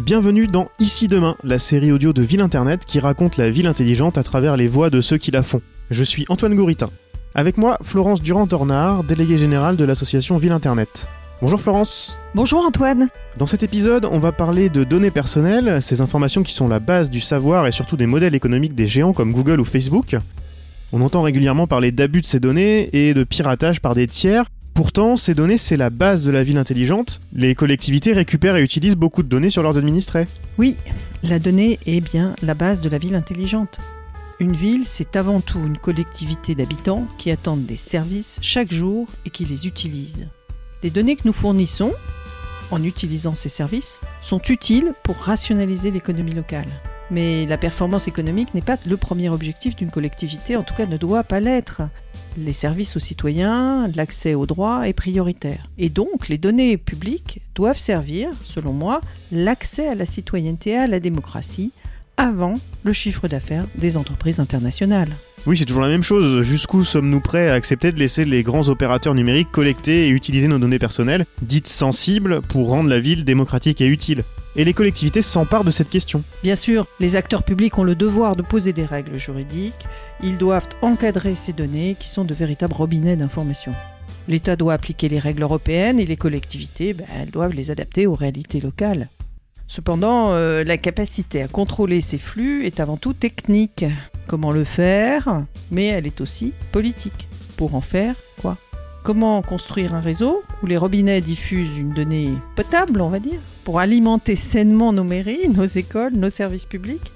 Bienvenue dans Ici Demain, la série audio de Ville Internet qui raconte la ville intelligente à travers les voix de ceux qui la font. Je suis Antoine Gouritin. Avec moi, Florence Durand-Tornard, déléguée générale de l'association Ville Internet. Bonjour Florence. Bonjour Antoine. Dans cet épisode, on va parler de données personnelles, ces informations qui sont la base du savoir et surtout des modèles économiques des géants comme Google ou Facebook. On entend régulièrement parler d'abus de ces données et de piratage par des tiers, Pourtant, ces données, c'est la base de la ville intelligente. Les collectivités récupèrent et utilisent beaucoup de données sur leurs administrés. Oui, la donnée est bien la base de la ville intelligente. Une ville, c'est avant tout une collectivité d'habitants qui attendent des services chaque jour et qui les utilisent. Les données que nous fournissons, en utilisant ces services, sont utiles pour rationaliser l'économie locale. Mais la performance économique n'est pas le premier objectif d'une collectivité, en tout cas ne doit pas l'être. Les services aux citoyens, l'accès aux droits est prioritaire. Et donc les données publiques doivent servir, selon moi, l'accès à la citoyenneté et à la démocratie avant le chiffre d'affaires des entreprises internationales. Oui, c'est toujours la même chose. Jusqu'où sommes-nous prêts à accepter de laisser les grands opérateurs numériques collecter et utiliser nos données personnelles, dites sensibles, pour rendre la ville démocratique et utile? Et les collectivités s'emparent de cette question. Bien sûr, les acteurs publics ont le devoir de poser des règles juridiques. Ils doivent encadrer ces données qui sont de véritables robinets d'information. L'État doit appliquer les règles européennes et les collectivités, ben, elles doivent les adapter aux réalités locales. Cependant, euh, la capacité à contrôler ces flux est avant tout technique. Comment le faire? Mais elle est aussi politique. Pour en faire quoi? Comment construire un réseau où les robinets diffusent une donnée potable, on va dire, pour alimenter sainement nos mairies, nos écoles, nos services publics?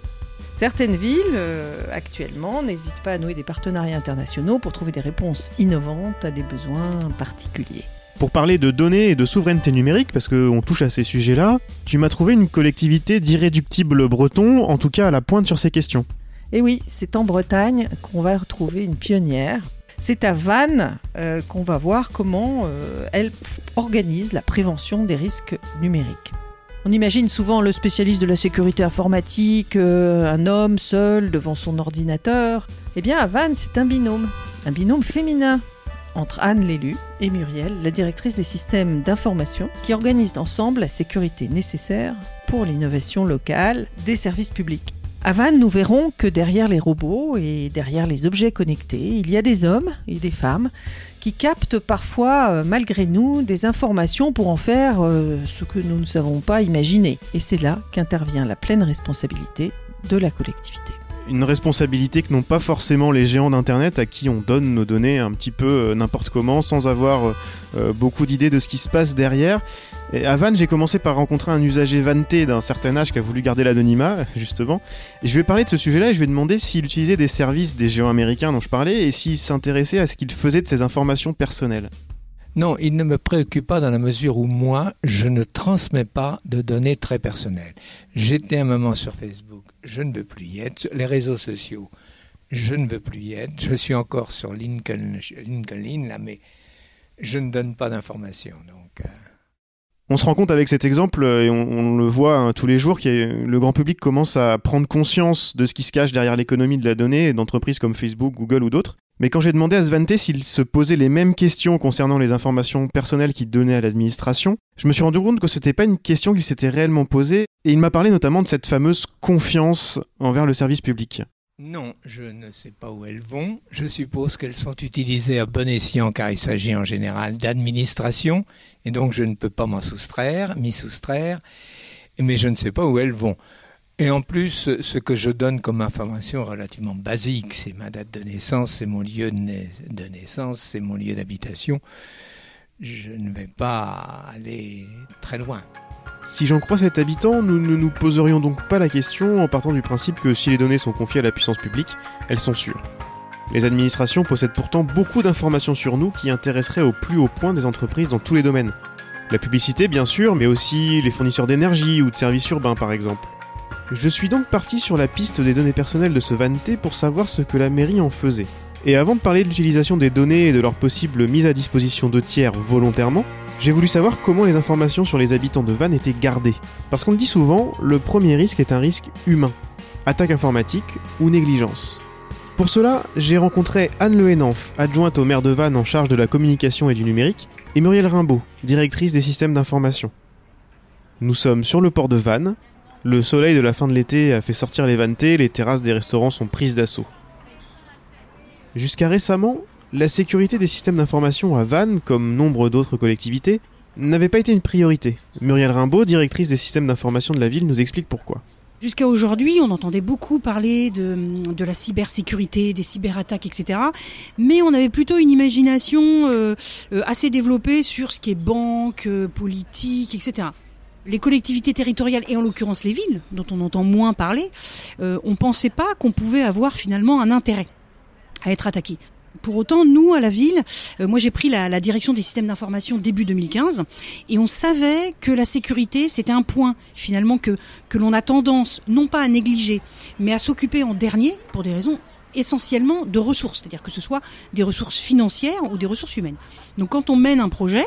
Certaines villes, euh, actuellement, n'hésitent pas à nouer des partenariats internationaux pour trouver des réponses innovantes à des besoins particuliers. Pour parler de données et de souveraineté numérique, parce qu'on touche à ces sujets-là, tu m'as trouvé une collectivité d'irréductibles bretons, en tout cas à la pointe sur ces questions. Et oui, c'est en Bretagne qu'on va retrouver une pionnière. C'est à Vannes euh, qu'on va voir comment euh, elle organise la prévention des risques numériques. On imagine souvent le spécialiste de la sécurité informatique, euh, un homme seul devant son ordinateur. Eh bien, à Vannes, c'est un binôme, un binôme féminin entre Anne l'élu et Muriel, la directrice des systèmes d'information, qui organisent ensemble la sécurité nécessaire pour l'innovation locale des services publics. À Vannes, nous verrons que derrière les robots et derrière les objets connectés, il y a des hommes et des femmes qui captent parfois, euh, malgré nous, des informations pour en faire euh, ce que nous ne savons pas imaginer. Et c'est là qu'intervient la pleine responsabilité de la collectivité une responsabilité que n'ont pas forcément les géants d'Internet à qui on donne nos données un petit peu euh, n'importe comment sans avoir euh, euh, beaucoup d'idées de ce qui se passe derrière. Et à Vannes, j'ai commencé par rencontrer un usager vanté d'un certain âge qui a voulu garder l'anonymat, justement. Et je vais parler de ce sujet-là et je vais demander s'il utilisait des services des géants américains dont je parlais et s'il s'intéressait à ce qu'il faisait de ses informations personnelles. Non, il ne me préoccupe pas dans la mesure où moi, je ne transmets pas de données très personnelles. J'étais un moment sur Facebook, je ne veux plus y être. Les réseaux sociaux, je ne veux plus y être. Je suis encore sur LinkedIn, là, mais je ne donne pas d'informations. Euh. On se rend compte avec cet exemple, et on, le voit hein, tous les jours, que le grand public commence à prendre conscience de ce qui se cache derrière l'économie de la donnée d'entreprises comme Facebook, Google ou d'autres. Mais quand j'ai demandé à Svante s'il se posait les mêmes questions concernant les informations personnelles qu'il donnait à l'administration, je me suis rendu compte que ce n'était pas une question qu'il s'était réellement posée, et il m'a parlé notamment de cette fameuse confiance envers le service public. Non, je ne sais pas où elles vont. Je suppose qu'elles sont utilisées à bon escient car il s'agit en général d'administration et donc je ne peux pas m'en soustraire, m'y soustraire, mais je ne sais pas où elles vont. Et en plus, ce que je donne comme information relativement basique, c'est ma date de naissance, c'est mon lieu de naissance, c'est mon lieu d'habitation. Je ne vais pas aller très loin. Si j'en crois cet habitant, nous ne nous poserions donc pas la question en partant du principe que si les données sont confiées à la puissance publique, elles sont sûres. Les administrations possèdent pourtant beaucoup d'informations sur nous qui intéresseraient au plus haut point des entreprises dans tous les domaines. La publicité bien sûr, mais aussi les fournisseurs d'énergie ou de services urbains par exemple. Je suis donc parti sur la piste des données personnelles de ce Vanté pour savoir ce que la mairie en faisait. Et avant de parler de l'utilisation des données et de leur possible mise à disposition de tiers volontairement, j'ai voulu savoir comment les informations sur les habitants de Vannes étaient gardées. Parce qu'on le dit souvent, le premier risque est un risque humain. Attaque informatique ou négligence. Pour cela, j'ai rencontré Anne Lehenanf, adjointe au maire de Vannes en charge de la communication et du numérique, et Muriel Rimbaud, directrice des systèmes d'information. Nous sommes sur le port de Vannes, Le soleil de la fin de l'été a fait sortir les vannetés, les terrasses des restaurants sont prises d'assaut. Jusqu'à récemment, la sécurité des systèmes d'information à Vannes, comme nombre d'autres collectivités, n'avait pas été une priorité. Muriel Rimbaud, directrice des systèmes d'information de la ville, nous explique pourquoi. Jusqu'à aujourd'hui, on entendait beaucoup parler de, la cybersécurité, des cyberattaques, etc. Mais on avait plutôt une imagination euh, euh, assez développée sur ce qui est banque, euh, politique, etc. Les collectivités territoriales, et en l'occurrence les villes, dont on entend moins parler, euh, on pensait pas qu'on pouvait avoir finalement un intérêt à être attaqué. Pour autant, nous, à la ville, euh, moi j'ai pris la, la, direction des systèmes d'information début 2015, et on savait que la sécurité, c'était un point finalement que, que l'on a tendance, non pas à négliger, mais à s'occuper en dernier, pour des raisons essentiellement de ressources, c'est-à-dire que ce soit des ressources financières ou des ressources humaines. Donc quand on mène un projet,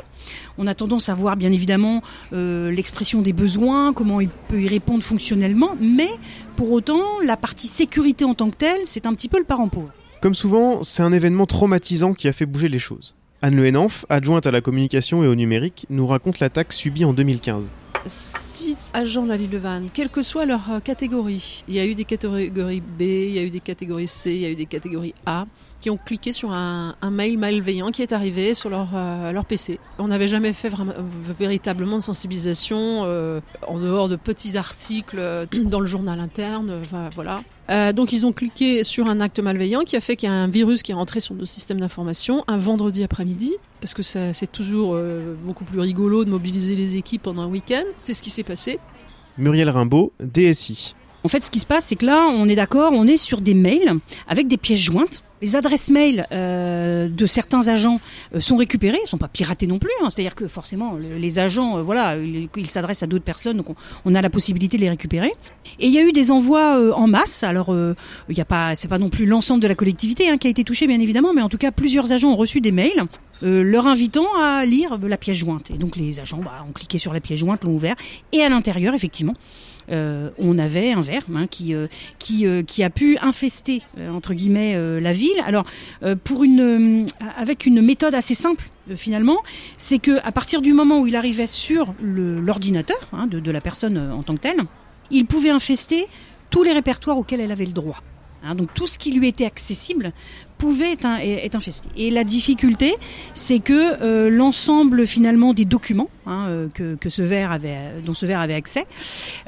on a tendance à voir bien évidemment euh, l'expression des besoins, comment il peut y répondre fonctionnellement, mais pour autant, la partie sécurité en tant que telle, c'est un petit peu le parent pauvre. Comme souvent, c'est un événement traumatisant qui a fait bouger les choses. Anne Le Henanf, adjointe à la communication et au numérique, nous raconte l'attaque subie en 2015. Six agents de la ville de Vannes, quelle que soit leur euh, catégorie. Il y a eu des catégories B, il y a eu des catégories C, il y a eu des catégories A qui ont cliqué sur un, un mail malveillant qui est arrivé sur leur, euh, leur PC. On n'avait jamais fait vraiment, véritablement de sensibilisation euh, en dehors de petits articles dans le journal interne. Enfin, voilà. Euh, donc ils ont cliqué sur un acte malveillant qui a fait qu'il y a un virus qui est rentré sur nos systèmes d'information un vendredi après-midi, parce que c'est toujours euh, beaucoup plus rigolo de mobiliser les équipes pendant un week-end. C'est ce qui s'est passé. Muriel Rimbaud, DSI. En fait, ce qui se passe, c'est que là, on est d'accord, on est sur des mails avec des pièces jointes les adresses mail euh, de certains agents euh, sont récupérées, sont pas piratées non plus. Hein. C'est-à-dire que forcément, le, les agents, euh, voilà, ils il s'adressent à d'autres personnes, donc on, a la possibilité de les récupérer. Et il y a eu des envois euh, en masse. Alors, il y a pas, c'est pas non plus l'ensemble de la collectivité hein, qui a été touché, bien évidemment, mais en tout cas, plusieurs agents ont reçu des mails leur invitant à lire la pièce jointe. Et donc les agents bah, ont cliqué sur la pièce jointe, l'ont ouvert, et à l'intérieur, effectivement, on avait un verre hein, qui euh, euh, qui a pu infester entre guillemets la ville. Alors pour une avec une méthode assez simple finalement, c'est que à partir du moment où il arrivait sur l'ordinateur hein, de, de la personne en tant que telle, il pouvait infester tous les répertoires auxquels elle avait le droit. Hein, donc tout ce qui lui était accessible pouvait être, infesté. Et la difficulté, c'est que euh, l'ensemble finalement des documents hein, euh, que, que, ce verre avait, dont ce verre avait accès,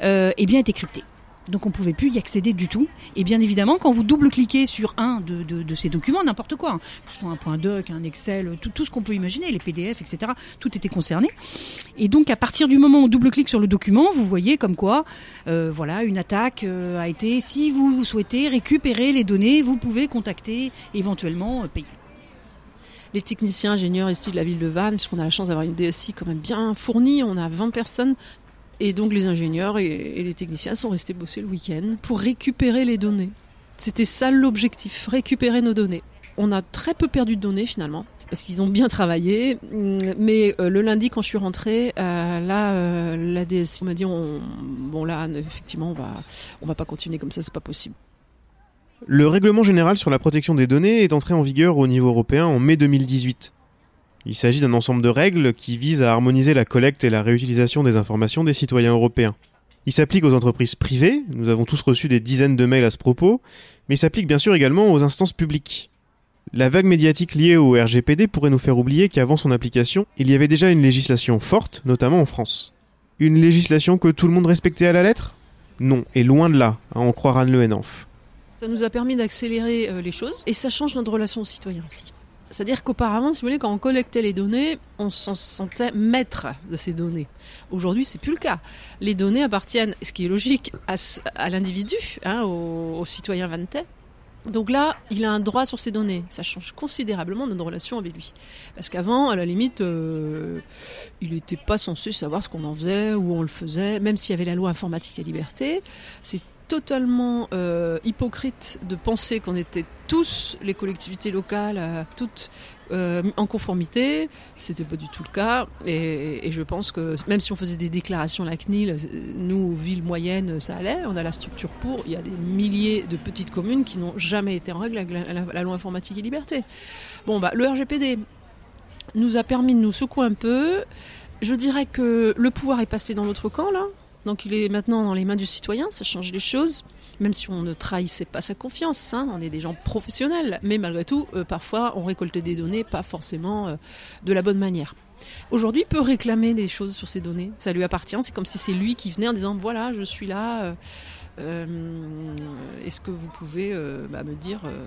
euh, eh bien était crypté. Donc on pouvait plus y accéder du tout. Et bien évidemment, quand vous double-cliquez sur un de, de, ces documents, n'importe quoi, hein, que ce soit un point doc, un Excel, tout, tout ce qu'on peut imaginer, les PDF, etc., tout était concerné. Et donc à partir du moment où on double-clique sur le document, vous voyez comme quoi, euh, voilà, une attaque euh, a été. Si vous souhaitez récupérer les données, vous pouvez contacter éventuellement euh, payer les techniciens ingénieurs ici de la ville de Vannes, puisqu'on a la chance d'avoir une DSI quand même bien fournie, on a 20 personnes et donc les ingénieurs et, les techniciens sont restés bosser le week-end pour récupérer les données. C'était ça l'objectif, récupérer nos données. On a très peu perdu de données finalement parce qu'ils ont bien travaillé. Mais euh, le lundi, quand je suis rentrée, euh, là, euh, la DSI m'a dit on, bon là, effectivement, on va, on va pas continuer comme ça, c'est pas possible. Le règlement général sur la protection des données est entré en vigueur au niveau européen en mai 2018. Il s'agit d'un ensemble de règles qui visent à harmoniser la collecte et la réutilisation des informations des citoyens européens. Il s'applique aux entreprises privées, nous avons tous reçu des dizaines de mails à ce propos, mais il s'applique bien sûr également aux instances publiques. La vague médiatique liée au RGPD pourrait nous faire oublier qu'avant son application, il y avait déjà une législation forte, notamment en France. Une législation que tout le monde respectait à la lettre? Non, et loin de là, à en croire Anne Le. Ça nous a permis d'accélérer euh, les choses, et ça change notre relation aux citoyens aussi. C'est-à-dire qu'auparavant, si vous voulez, quand on collectait les données, on s'en sentait maître de ces données. Aujourd'hui, c'est plus le cas. Les données appartiennent, ce qui est logique, à, à l'individu, hein, au, citoyen vantais. Donc là, il a un droit sur ces données. Ça change considérablement notre relation avec lui. Parce qu'avant, à la limite, euh, il n'était pas censé savoir ce qu'on en faisait, où on le faisait, même s'il y avait la loi informatique et liberté. C'est totalement euh, hypocrite de penser qu'on était tous, les collectivités locales, euh, toutes euh, en conformité. C'était pas du tout le cas. Et, je pense que même si on faisait des déclarations à la CNIL, nous, villes moyennes, ça allait. On a la structure pour. Il y a des milliers de petites communes qui n'ont jamais été en règle avec la, la, la, loi informatique et liberté. Bon, bah, le RGPD nous a permis de nous secouer un peu. Je dirais que le pouvoir est passé dans l'autre camp, là Donc il est maintenant dans les mains du citoyen, ça change les choses. Même si on ne trahissait pas sa confiance, hein, on est des gens professionnels, mais malgré tout, euh, parfois on récoltait des données pas forcément euh, de la bonne manière. Aujourd'hui, il peut réclamer des choses sur ces données, ça lui appartient, c'est comme si c'est lui qui venait en disant voilà, je suis là. euh, Est-ce que vous pouvez euh, bah, me dire euh,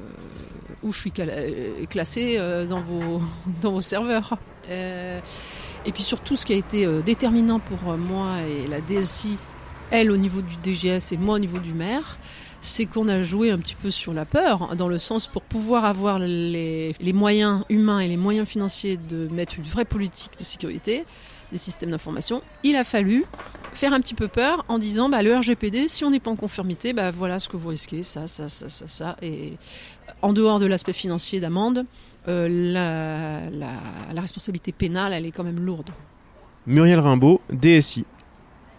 où je suis cala- euh, classé euh, dans vos serveurs Euh, Et puis surtout, ce qui a été euh, déterminant pour euh, moi et la DSI, elle au niveau du DGS et moi au niveau du maire, c'est qu'on a joué un petit peu sur la peur, dans le sens pour pouvoir avoir les moyens humains et les moyens financiers de mettre une vraie politique de sécurité des systèmes d'information, il a fallu faire un petit peu peur en disant bah, le RGPD, si on n'est pas en conformité, bah, voilà ce que vous risquez, ça, ça, ça, ça, ça. Et en dehors de l'aspect financier d'amende, euh, la, la, la responsabilité pénale, elle est quand même lourde. Muriel Rimbaud, DSI.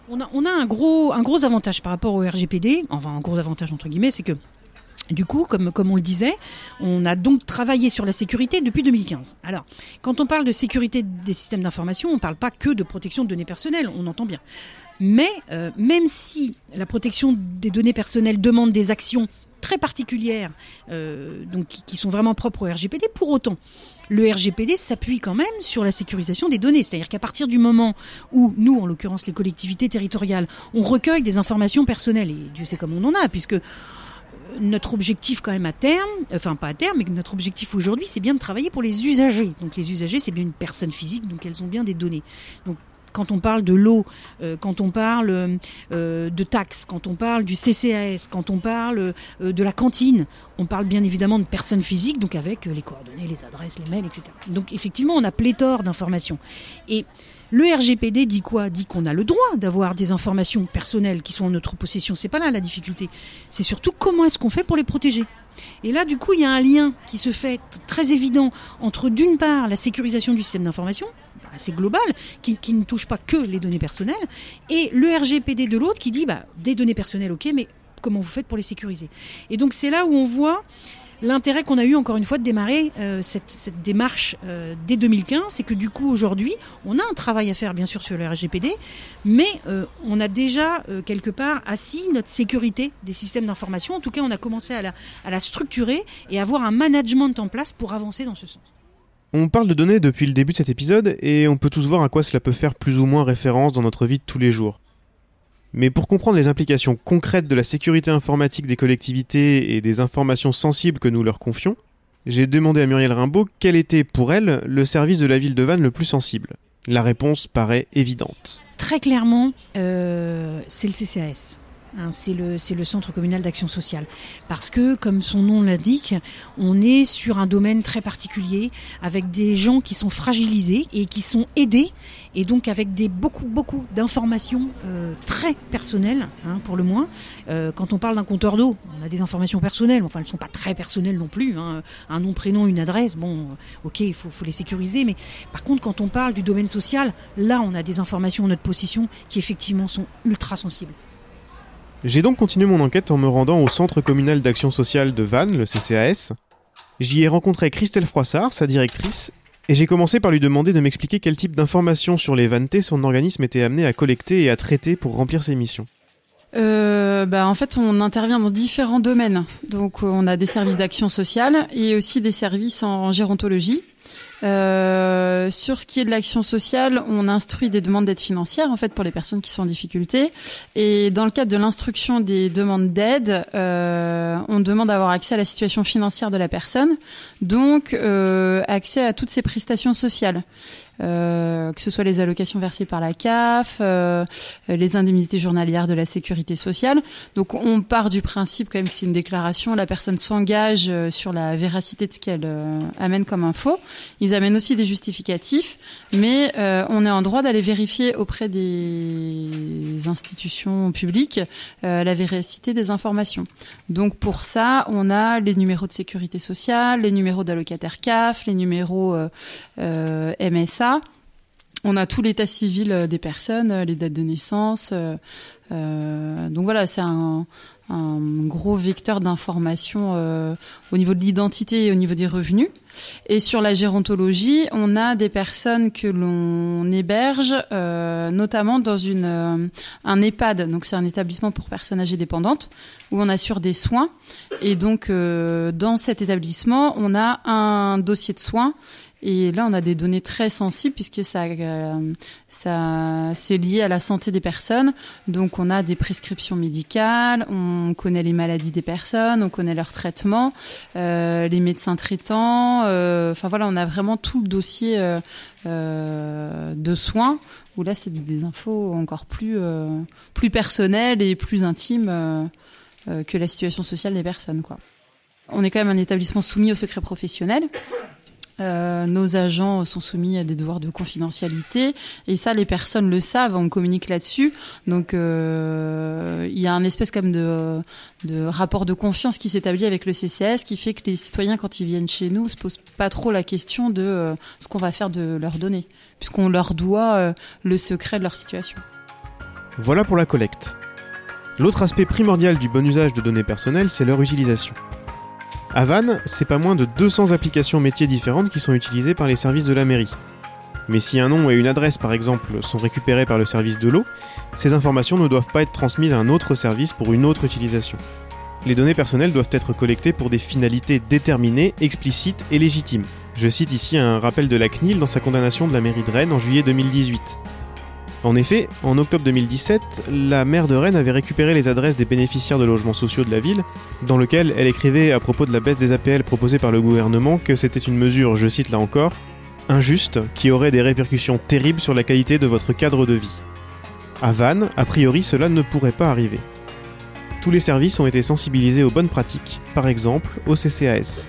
On a, on a un, gros, un gros avantage par rapport au RGPD, enfin un gros avantage entre guillemets, c'est que du coup, comme, comme on le disait, on a donc travaillé sur la sécurité depuis 2015. Alors, quand on parle de sécurité des systèmes d'information, on ne parle pas que de protection de données personnelles, on entend bien. Mais euh, même si la protection des données personnelles demande des actions très particulières, euh, donc qui, sont vraiment propres au RGPD, pour autant, le RGPD s'appuie quand même sur la sécurisation des données. C'est-à-dire qu'à partir du moment où nous, en l'occurrence les collectivités territoriales, on recueille des informations personnelles, et Dieu sait comme on en a, puisque notre objectif quand même à terme, enfin pas à terme, mais notre objectif aujourd'hui, c'est bien de travailler pour les usagers. Donc les usagers, c'est bien une personne physique, donc elles ont bien des données. Donc quand on parle de l'eau, euh, quand on parle euh, de taxes, quand on parle du CCAS, quand on parle euh, de la cantine, on parle bien évidemment de personnes physiques, donc avec les coordonnées, les adresses, les mails, etc. Donc effectivement, on a pléthore d'informations. Et le RGPD dit quoi? Dit qu'on a le droit d'avoir des informations personnelles qui sont en notre possession. C'est pas là la difficulté. C'est surtout comment est-ce qu'on fait pour les protéger. Et là, du coup, il y a un lien qui se fait très évident entre, d'une part, la sécurisation du système d'information, assez global, qui, qui ne touche pas que les données personnelles, et le RGPD de l'autre qui dit, bah, des données personnelles, ok, mais comment vous faites pour les sécuriser? Et donc, c'est là où on voit l'intérêt qu'on a eu encore une fois de démarrer euh, cette, démarche euh, dès 2015, c'est que du coup aujourd'hui, on a un travail à faire bien sûr sur le RGPD, mais euh, on a déjà quelque part assis notre sécurité des systèmes d'information. En tout cas, on a commencé à la, à la structurer et avoir un management en place pour avancer dans ce sens. On parle de données depuis le début de cet épisode et on peut tous voir à quoi cela peut faire plus ou moins référence dans notre vie de tous les jours. Mais pour comprendre les implications concrètes de la sécurité informatique des collectivités et des informations sensibles que nous leur confions, j'ai demandé à Muriel Rimbaud quel était pour elle le service de la ville de Vannes le plus sensible. La réponse paraît évidente. Très clairement, euh, c'est le CCAS. Hein, c'est le, Centre communal d'action sociale. Parce que, comme son nom l'indique, on est sur un domaine très particulier, avec des gens qui sont fragilisés et qui sont aidés, et donc avec beaucoup, beaucoup d'informations euh, très personnelles, hein, pour le moins. Euh, quand on parle d'un compteur d'eau, on a des informations personnelles, enfin elles ne sont pas très personnelles non plus. Hein. Un nom, prénom, une adresse, bon, ok, il faut, les sécuriser, mais par contre, quand on parle du domaine social, là, on a des informations notre possession qui effectivement sont ultra sensibles. J'ai donc continué mon enquête en me rendant au Centre communal d'action sociale de Vannes, le CCAS. J'y ai rencontré Christelle Froissart, sa directrice, et j'ai commencé par lui demander de m'expliquer quel type d'informations sur les vannetés son organisme était amené à collecter et à traiter pour remplir ses missions. Euh, bah, en fait, on intervient dans différents domaines. Donc, on a des services d'action sociale et aussi des services en gérontologie. Euh, sur ce qui est de l'action sociale, on instruit des demandes d'aide financière en fait pour les personnes qui sont en difficulté. Et dans le cadre de l'instruction des demandes d'aide, euh, on demande d'avoir accès à la situation financière de la personne, donc euh, accès à toutes ses prestations sociales. Euh, que ce soit les allocations versées par la CAF, euh, les indemnités journalières de la sécurité sociale. Donc on part du principe quand même que c'est une déclaration, la personne s'engage euh, sur la véracité de ce qu'elle amène comme info. Ils amènent aussi des justificatifs, mais on est en droit d'aller vérifier auprès des institutions publiques la véracité des informations. Donc pour ça, on a les numéros de sécurité sociale, les numéros d'allocataire CAF, les numéros euh, On a tout l'état civil euh, des personnes, euh, les dates de naissance. euh, donc voilà, c'est un, gros vecteur d'information au niveau de l'identité et au niveau des revenus. Et sur la gérontologie, on a des personnes que l'on héberge, notamment dans un EHPAD. Donc c'est un établissement pour personnes âgées dépendantes où on assure des soins. Et donc dans cet établissement, on a un dossier de soins et là, on a des données très sensibles puisque ça, euh, ça, c'est lié à la santé des personnes. Donc, on a des prescriptions médicales, on connaît les maladies des personnes, on connaît leur traitement, euh, les médecins traitants. Euh, enfin voilà, on a vraiment tout le dossier de soins où là, c'est des infos encore plus, plus personnelles et plus intimes que la situation sociale des personnes, quoi. On est quand même un établissement soumis au secret professionnel. Euh, nos agents sont soumis à des devoirs de confidentialité et ça les personnes le savent on communique là-dessus donc euh, il y a un espèce comme de, rapport de confiance qui s'établit avec le CCS qui fait que les citoyens quand ils viennent chez nous se posent pas trop la question de euh, ce qu'on va faire de leurs données puisqu'on leur doit le secret de leur situation. Voilà pour la collecte. L'autre aspect primordial du bon usage de données personnelles c'est leur utilisation. À Vannes, c'est pas moins de 200 applications métiers différentes qui sont utilisées par les services de la mairie. Mais si un nom et une adresse, par exemple, sont récupérés par le service de l'eau, ces informations ne doivent pas être transmises à un autre service pour une autre utilisation. Les données personnelles doivent être collectées pour des finalités déterminées, explicites et légitimes. Je cite ici un rappel de la CNIL dans sa condamnation de la mairie de Rennes en juillet 2018. En effet, en octobre 2017, la maire de Rennes avait récupéré les adresses des bénéficiaires de logements sociaux de la ville, dans lequel elle écrivait à propos de la baisse des APL proposée par le gouvernement que c'était une mesure, je cite là encore, injuste, qui aurait des répercussions terribles sur la qualité de votre cadre de vie. À Vannes, a priori, cela ne pourrait pas arriver. Tous les services ont été sensibilisés aux bonnes pratiques, par exemple au CCAS.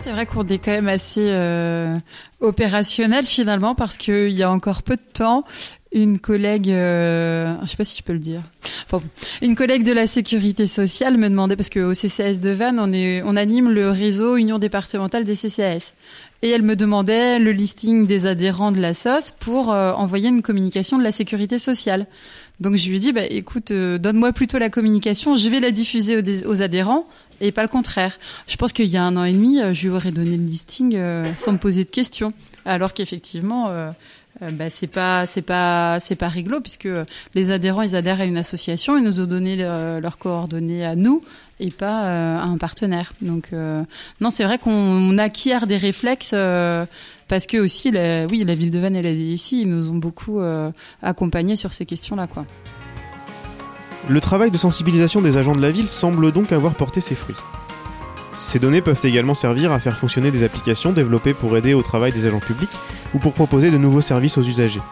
C'est vrai qu'on est quand même assez euh, opérationnel finalement parce qu'il y a encore peu de temps, une collègue, euh, je sais pas si je peux le dire, une collègue de la sécurité sociale me demandait parce qu'au CCS de Vannes, on est, on anime le réseau Union départementale des CCAS. Et elle me demandait le listing des adhérents de la SOS pour euh, envoyer une communication de la sécurité sociale. Donc je lui ai dit, bah, écoute, euh, donne-moi plutôt la communication, je vais la diffuser aux, aux, adhérents et pas le contraire. Je pense qu'il y a un an et demi, euh, je lui aurais donné le listing sans me poser de questions, alors qu'effectivement, euh, bah, c'est pas c'est pas c'est pas puisque les adhérents ils adhèrent à une association ils nous ont donné leurs coordonnées à nous et pas euh, à un partenaire. Donc euh, non c'est vrai qu'on acquiert des réflexes parce que aussi la, oui la ville de Vannes et la DSI ils nous ont beaucoup accompagnés sur ces questions là quoi. Le travail de sensibilisation des agents de la ville semble donc avoir porté ses fruits ces données peuvent également servir à faire fonctionner des applications développées pour aider au travail des agents publics ou pour proposer de nouveaux services aux usagers.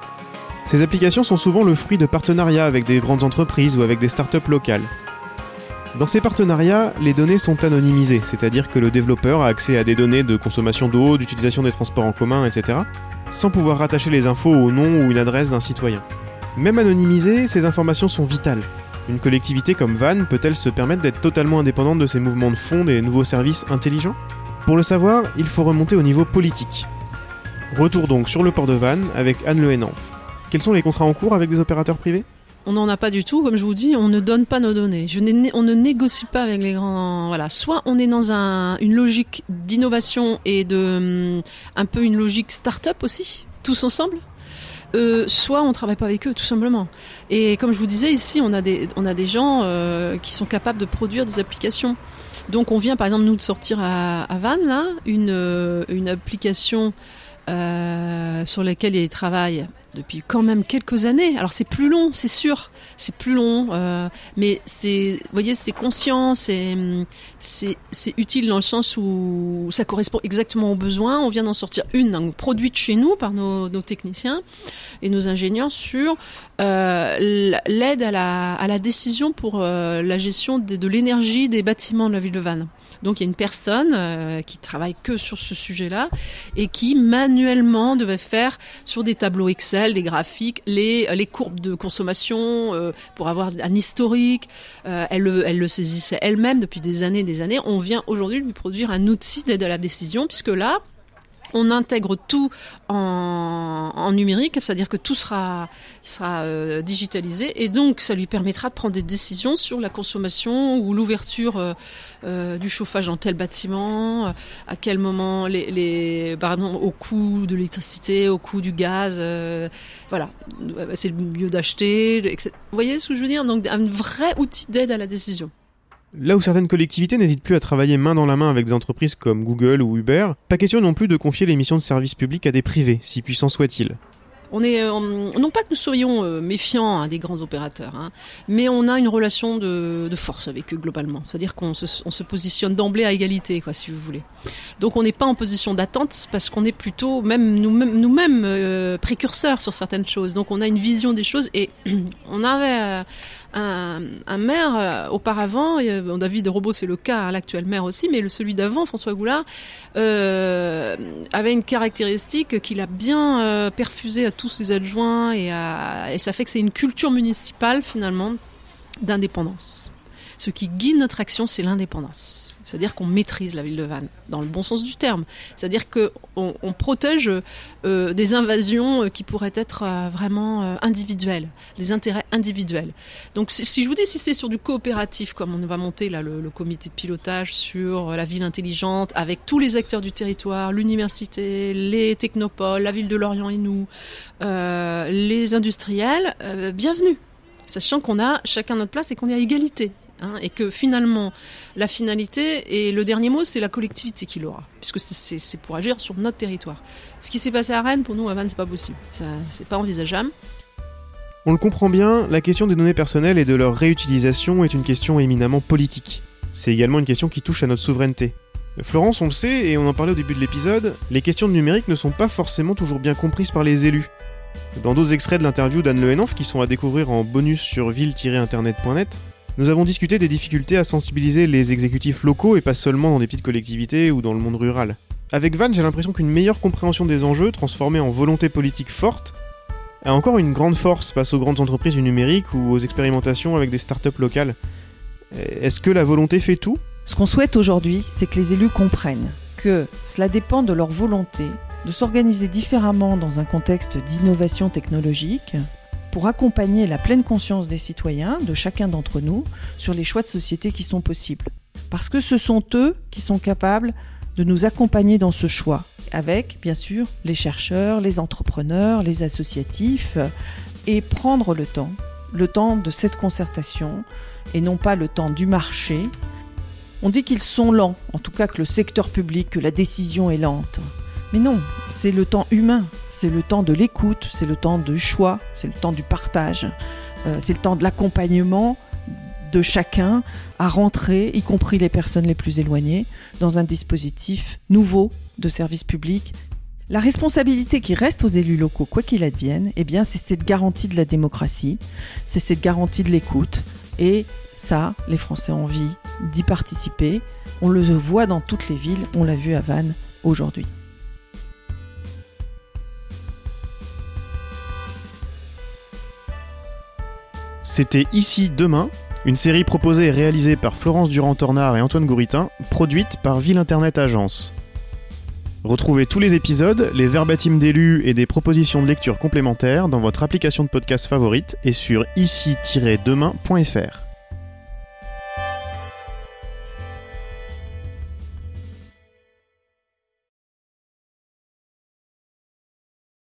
Ces applications sont souvent le fruit de partenariats avec des grandes entreprises ou avec des startups locales. Dans ces partenariats, les données sont anonymisées, c'est-à-dire que le développeur a accès à des données de consommation d'eau, d'utilisation des transports en commun, etc., sans pouvoir rattacher les infos au nom ou une adresse d'un citoyen. Même anonymisées, ces informations sont vitales. Une collectivité comme Vannes peut-elle se permettre d'être totalement indépendante de ces mouvements de fonds des nouveaux services intelligents? Pour le savoir, il faut remonter au niveau politique. Retour donc sur le port de Vannes avec Anne Le. Quels sont les contrats en cours avec des opérateurs privés? On n'en a pas du tout, comme je vous dis, on ne donne pas nos données. On ne négocie pas avec les grands. Voilà, soit on est dans un, une logique d'innovation et de un peu une logique start-up aussi, tous ensemble. Euh, soit on travaille pas avec eux tout simplement. Et comme je vous disais ici, on a des on a des gens euh, qui sont capables de produire des applications. Donc on vient par exemple nous de sortir à, à Vannes là une euh, une application euh, sur laquelle ils travaillent depuis quand même quelques années. Alors c'est plus long, c'est sûr, c'est plus long, euh, mais c'est, voyez, c'est conscient, c'est, c'est, utile dans le sens où ça correspond exactement aux besoins. On vient d'en sortir une, donc, produite chez nous par nos, nos techniciens et nos ingénieurs sur euh, l'aide à la, à la décision pour euh, la gestion de, de l'énergie des bâtiments de la ville de Vannes. Donc il y a une personne euh, qui travaille que sur ce sujet-là et qui manuellement devait faire sur des tableaux Excel, des graphiques, les, les courbes de consommation euh, pour avoir un historique. Euh, elle, le, elle le saisissait elle-même depuis des années et des années. On vient aujourd'hui lui produire un outil d'aide à la décision puisque là, on intègre tout en, numérique, c'est-à-dire que tout sera sera euh, digitalisé et donc ça lui permettra de prendre des décisions sur la consommation ou l'ouverture euh, euh, du chauffage dans tel bâtiment, à quel moment les, les au coût de l'électricité, au coût du gaz, voilà, c'est le mieux d'acheter. Vous voyez ce que je veux dire? Donc un vrai outil d'aide à la décision. Là où certaines collectivités n'hésitent plus à travailler main dans la main avec des entreprises comme Google ou Uber, pas question non plus de confier les missions de service public à des privés, si puissants soient-ils. On est, euh, non pas que nous soyons euh, méfiants hein, des grands opérateurs, hein, mais on a une relation de, force avec eux globalement. C'est-à-dire qu'on se, positionne d'emblée à égalité, quoi, si vous voulez. Donc on n'est pas en position d'attente parce qu'on est plutôt même nous-mêmes, euh, précurseurs sur certaines choses. Donc on a une vision des choses et on avait un, maire euh, auparavant, bon, David Robot c'est le cas, l'actuel maire aussi, mais le, celui d'avant, François Goulard, euh, avait une caractéristique qu'il a bien euh, perfusé à tous ses adjoints et ça fait que c'est une culture municipale finalement d'indépendance. Ce qui guide notre action, c'est l'indépendance. C'est-à-dire qu'on maîtrise la ville de Vannes, dans le bon sens du terme. C'est-à-dire qu'on on protège euh, des invasions euh, qui pourraient être euh, vraiment individuelles, des intérêts individuels. Donc si, je vous dis si c'est sur du coopératif, comme on va monter là le, comité de pilotage sur la ville intelligente, avec tous les acteurs du territoire, l'université, les technopoles, la ville de Lorient et nous, les industriels, bienvenue sachant qu'on a chacun notre place et qu'on est à égalité. Hein, et que finalement, la finalité et le dernier mot, c'est la collectivité qui l'aura, puisque c'est pour agir sur notre territoire. Ce qui s'est passé à Rennes, pour nous, à Vannes, c'est pas possible. C'est pas envisageable. On le comprend bien, la question des données personnelles et de leur réutilisation est une question éminemment politique. C'est également une question qui touche à notre souveraineté. Florence, on le sait, et on en parlait au début de l'épisode, les questions de numérique ne sont pas forcément toujours bien comprises par les élus. Dans d'autres extraits de l'interview d'Anne Le qui sont à découvrir en bonus sur ville-internet.net, nous avons discuté des difficultés à sensibiliser les exécutifs locaux et pas seulement dans des petites collectivités ou dans le monde rural. Avec Van, j'ai l'impression qu'une meilleure compréhension des enjeux, transformée en volonté politique forte, a encore une grande force face aux grandes entreprises du numérique ou aux expérimentations avec des startups locales. Est-ce que la volonté fait tout? Ce qu'on souhaite aujourd'hui, c'est que les élus comprennent que cela dépend de leur volonté de s'organiser différemment dans un contexte d'innovation technologique, pour accompagner la pleine conscience des citoyens, de chacun d'entre nous, sur les choix de société qui sont possibles. Parce que ce sont eux qui sont capables de nous accompagner dans ce choix, avec bien sûr les chercheurs, les entrepreneurs, les associatifs, et prendre le temps, le temps de cette concertation, et non pas le temps du marché. On dit qu'ils sont lents, en tout cas que le secteur public, que la décision est lente. Mais non, c'est le temps humain, c'est le temps de l'écoute, c'est le temps du choix, c'est le temps du partage, euh, c'est le temps de l'accompagnement de chacun à rentrer, y compris les personnes les plus éloignées, dans un dispositif nouveau de service public. La responsabilité qui reste aux élus locaux, quoi qu'il advienne, eh bien, c'est cette garantie de la démocratie, c'est cette garantie de l'écoute. Et ça, les Français ont envie d'y participer. On le voit dans toutes les villes, on l'a vu à Vannes aujourd'hui. C'était Ici Demain, une série proposée et réalisée par Florence Durand-Tornard et Antoine Gouritin, produite par Ville Internet Agence. Retrouvez tous les épisodes, les verbatims d'élus et des propositions de lecture complémentaires dans votre application de podcast favorite et sur ici-demain.fr.